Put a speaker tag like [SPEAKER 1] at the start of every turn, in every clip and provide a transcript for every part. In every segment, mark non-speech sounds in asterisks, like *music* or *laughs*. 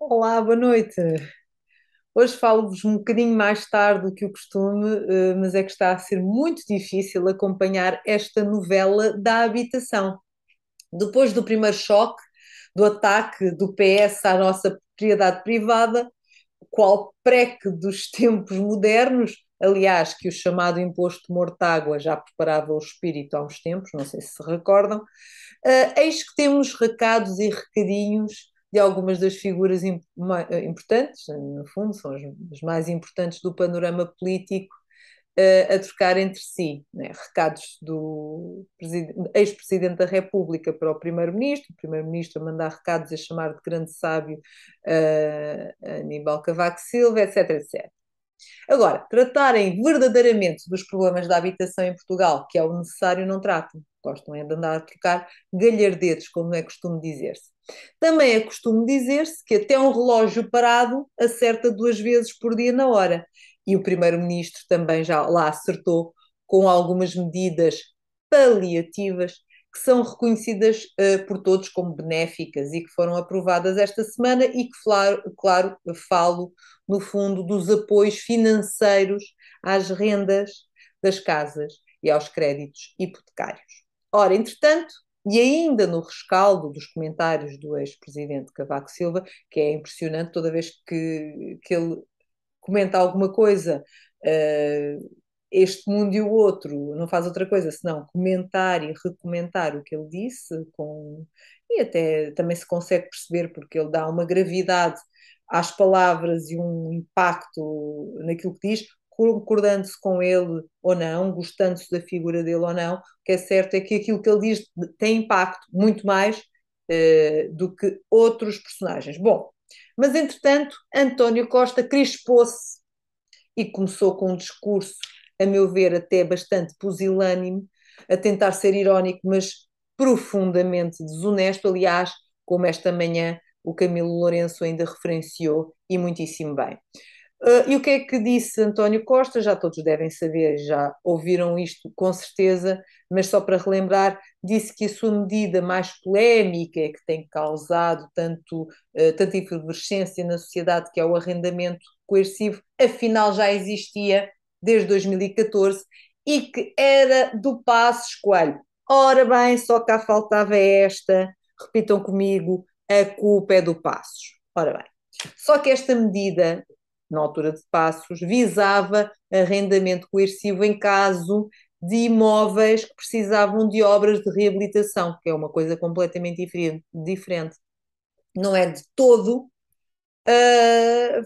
[SPEAKER 1] Olá, boa noite. Hoje falo-vos um bocadinho mais tarde do que o costume, eh, mas é que está a ser muito difícil acompanhar esta novela da habitação. Depois do primeiro choque, do ataque do PS à nossa propriedade privada, qual preque dos *laughs* tempos modernos, aliás, que o chamado imposto Mortágua já preparava o espírito há uns tempos, não sei se se recordam, uh, eis que temos recados e recadinhos de algumas das figuras importantes, no fundo, são as mais importantes do panorama político, uh, a trocar entre si. Né? Recados do ex-presidente da República para o primeiro-ministro, o primeiro-ministro a mandar recados a chamar de grande sábio uh, Aníbal Cavaco Silva, etc, etc. Agora, tratarem verdadeiramente dos problemas da habitação em Portugal, que é o necessário, não tratam. Gostam é de andar a trocar galhardetes, como é costume dizer-se. Também é costume dizer-se que até um relógio parado acerta duas vezes por dia na hora. E o Primeiro-Ministro também já lá acertou com algumas medidas paliativas que são reconhecidas uh, por todos como benéficas e que foram aprovadas esta semana e que, claro, claro, falo no fundo dos apoios financeiros às rendas das casas e aos créditos hipotecários. Ora, entretanto, e ainda no rescaldo dos comentários do ex-presidente Cavaco Silva, que é impressionante toda vez que, que ele comenta alguma coisa, uh, este mundo e o outro, não faz outra coisa senão comentar e recomentar o que ele disse, com, e até também se consegue perceber porque ele dá uma gravidade às palavras e um impacto naquilo que diz, concordando-se com ele ou não, gostando-se da figura dele ou não, o que é certo é que aquilo que ele diz tem impacto muito mais uh, do que outros personagens. Bom, mas entretanto, António Costa crispou-se e começou com um discurso, a meu ver, até bastante pusilânime, a tentar ser irónico, mas profundamente desonesto. Aliás, como esta manhã o Camilo Lourenço ainda referenciou, e muitíssimo bem. Uh, e o que é que disse António Costa? Já todos devem saber, já ouviram isto com certeza, mas só para relembrar, disse que a sua medida mais polémica, que tem causado tanto, uh, tanta efervescência na sociedade, que é o arrendamento coercivo, afinal já existia desde 2014 e que era do Passos Coelho. Ora bem, só cá faltava esta, repitam comigo, a culpa é do Passos. Ora bem, só que esta medida na altura de Passos, visava arrendamento coercivo em caso de imóveis que precisavam de obras de reabilitação, que é uma coisa completamente diferente. Não é de todo uh,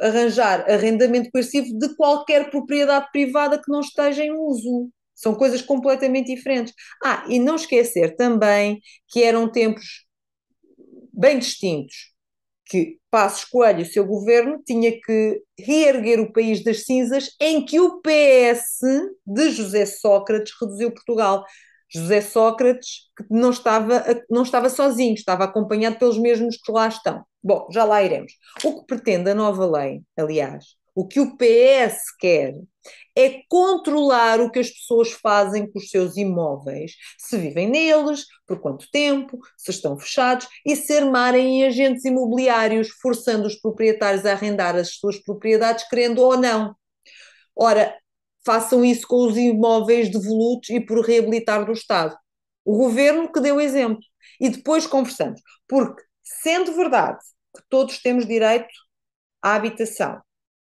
[SPEAKER 1] arranjar arrendamento coercivo de qualquer propriedade privada que não esteja em uso. São coisas completamente diferentes. Ah, e não esquecer também que eram tempos bem distintos que Passos Coelho e o seu governo tinha que reerguer o país das cinzas em que o PS de José Sócrates reduziu Portugal. José Sócrates que não estava, não estava sozinho, estava acompanhado pelos mesmos que lá estão. Bom, já lá iremos. O que pretende a nova lei, aliás, o que o PS quer é controlar o que as pessoas fazem com os seus imóveis, se vivem neles, por quanto tempo, se estão fechados e se armarem em agentes imobiliários, forçando os proprietários a arrendar as suas propriedades, querendo ou não. Ora, façam isso com os imóveis devolutos e por reabilitar do Estado. O governo que deu exemplo. E depois conversamos. Porque, sendo verdade que todos temos direito à habitação,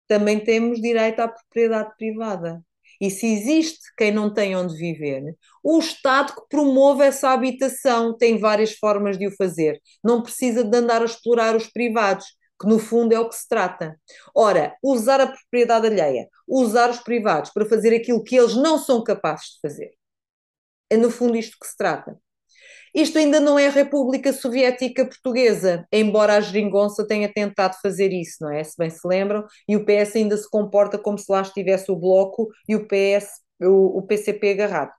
[SPEAKER 1] também temos direito à propriedade privada. E se existe quem não tem onde viver, o Estado que promove essa habitação tem várias formas de o fazer. Não precisa de andar a explorar os privados, que no fundo é o que se trata. Ora, usar a propriedade alheia, usar os privados para fazer aquilo que eles não são capazes de fazer. É no fundo isto que se trata. Isto ainda não é a República Soviética Portuguesa, embora a geringonça tenha tentado fazer isso, não é? Se bem se lembram, e o PS ainda se comporta como se lá estivesse o Bloco e o, PS, o, o PCP agarrado.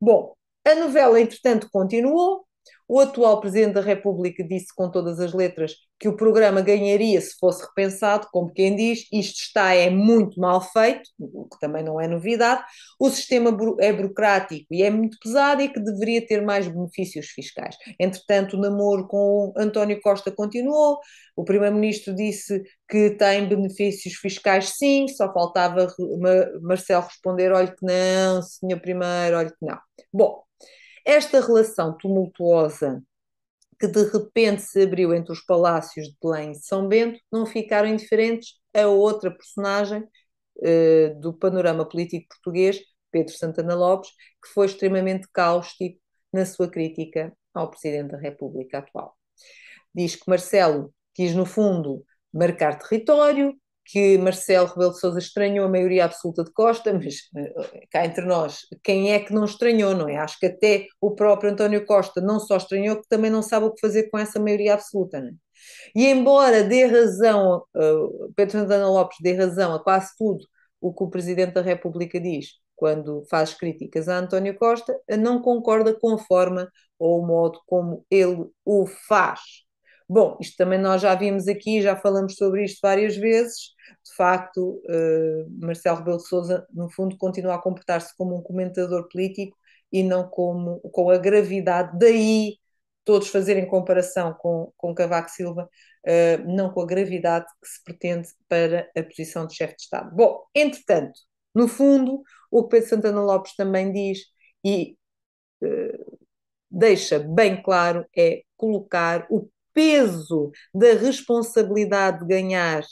[SPEAKER 1] Bom, a novela, entretanto, continuou. O atual Presidente da República disse com todas as letras que o programa ganharia se fosse repensado, como quem diz, isto está é muito mal feito, o que também não é novidade. O sistema é burocrático e é muito pesado e que deveria ter mais benefícios fiscais. Entretanto, o namoro com António Costa continuou, o Primeiro-Ministro disse que tem benefícios fiscais sim, só faltava Marcelo responder, olhe que não, senhor Primeiro, olhe que não. Bom, esta relação tumultuosa que de repente se abriu entre os palácios de Belém e São Bento não ficaram indiferentes a outra personagem uh, do panorama político português, Pedro Santana Lopes, que foi extremamente cáustico na sua crítica ao Presidente da República atual. Diz que Marcelo quis, no fundo, marcar território, que Marcelo Rebelo de Sousa estranhou a maioria absoluta de Costa, mas eh, cá entre nós, quem é que não estranhou, não é? Acho que até o próprio António Costa não só estranhou, que também não sabe o que fazer com essa maioria absoluta, não é? E embora dê razão, uh, Pedro Santana Lopes dê razão a quase tudo o que o Presidente da República diz quando faz críticas a António Costa, não concorda com a forma ou o modo como ele o faz. Bom, isto também nós já vimos aqui, já falamos sobre isto várias vezes. De facto, uh, Marcelo Rebelo de Sousa, no fundo, continua a comportar-se como um comentador político e não como, com a gravidade. Daí todos fazerem comparação com, com Cavaco Silva, uh, não com a gravidade que se pretende para a posição de chefe de Estado. Bom, entretanto, no fundo, o que Pedro Santana Lopes também diz e uh, deixa bem claro é colocar o peso da responsabilidade de ganhar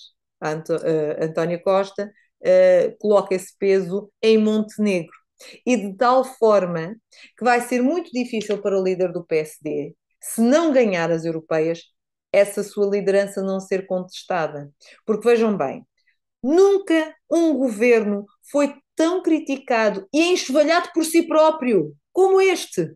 [SPEAKER 1] Anto, uh, António Costa, uh, coloca esse peso em Montenegro. E de tal forma que vai ser muito difícil para o líder do PSD, se não ganhar as europeias, essa sua liderança não ser contestada. Porque vejam bem, nunca um governo foi tão criticado e enxovalhado por si próprio como este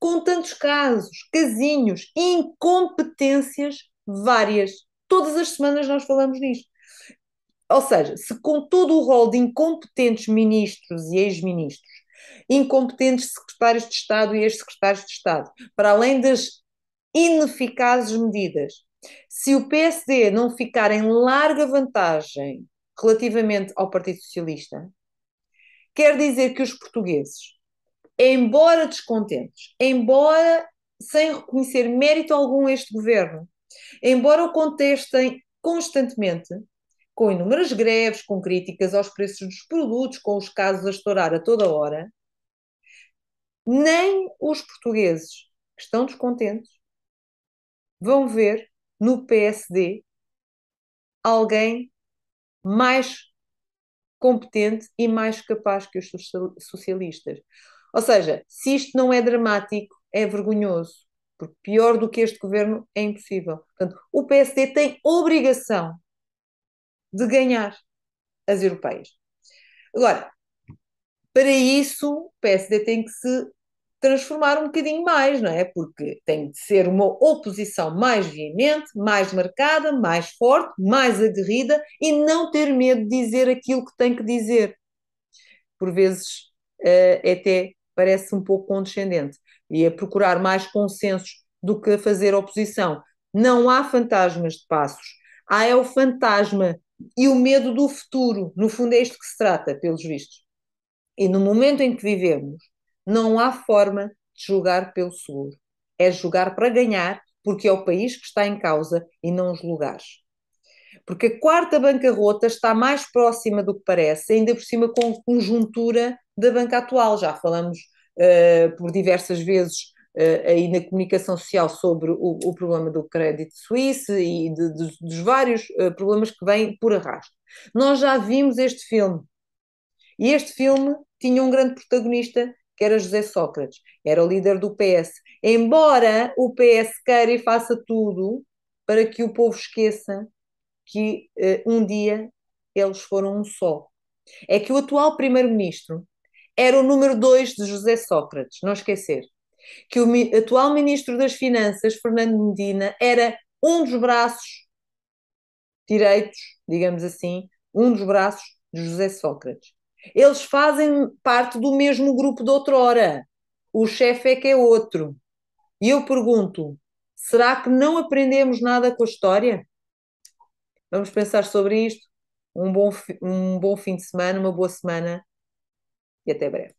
[SPEAKER 1] com tantos casos, casinhos, incompetências várias. Todas as semanas nós falamos nisto. Ou seja, se com todo o rol de incompetentes ministros e ex-ministros, incompetentes secretários de Estado e ex-secretários de Estado, para além das ineficazes medidas, se o PSD não ficar em larga vantagem relativamente ao Partido Socialista, quer dizer que os portugueses embora descontentes, embora sem reconhecer mérito algum a este governo, embora o contestem constantemente, com inúmeras greves, com críticas aos preços dos produtos, com os casos a estourar a toda hora, nem os portugueses que estão descontentes vão ver no PSD alguém mais competente e mais capaz que os socialistas. Ou seja, se isto não é dramático, é vergonhoso, porque pior do que este governo é impossível. Portanto, o PSD tem obrigação de ganhar as europeias. Agora, para isso, o PSD tem que se transformar um bocadinho mais, não é? Porque tem de ser uma oposição mais veemente, mais marcada, mais forte, mais aguerrida e não ter medo de dizer aquilo que tem que dizer. Por vezes, uh, é até parece um pouco condescendente e a procurar mais consensos do que a fazer oposição. Não há fantasmas de passos, há é o fantasma e o medo do futuro. No fundo, é isto que se trata, pelos vistos. E no momento em que vivemos, não há forma de jogar pelo seguro. É jogar para ganhar, porque é o país que está em causa e não os lugares. Porque a quarta bancarrota está mais próxima do que parece, ainda por cima com conjuntura da banca atual. Já falamos uh, por diversas vezes uh, aí na comunicação social sobre o, o problema do crédito suíço e de, de, dos vários uh, problemas que vêm por arrasto. Nós já vimos este filme. E este filme tinha um grande protagonista que era José Sócrates, era o líder do PS. Embora o PS queira e faça tudo para que o povo esqueça que uh, um dia eles foram um só. É que o atual primeiro-ministro era o número dois de José Sócrates, não esquecer. Que o atual ministro das Finanças, Fernando Medina, era um dos braços direitos, digamos assim, um dos braços de José Sócrates. Eles fazem parte do mesmo grupo de outrora. O chefe é que é outro. E eu pergunto: será que não aprendemos nada com a história? Vamos pensar sobre isto. Um bom, um bom fim de semana, uma boa semana e até breve.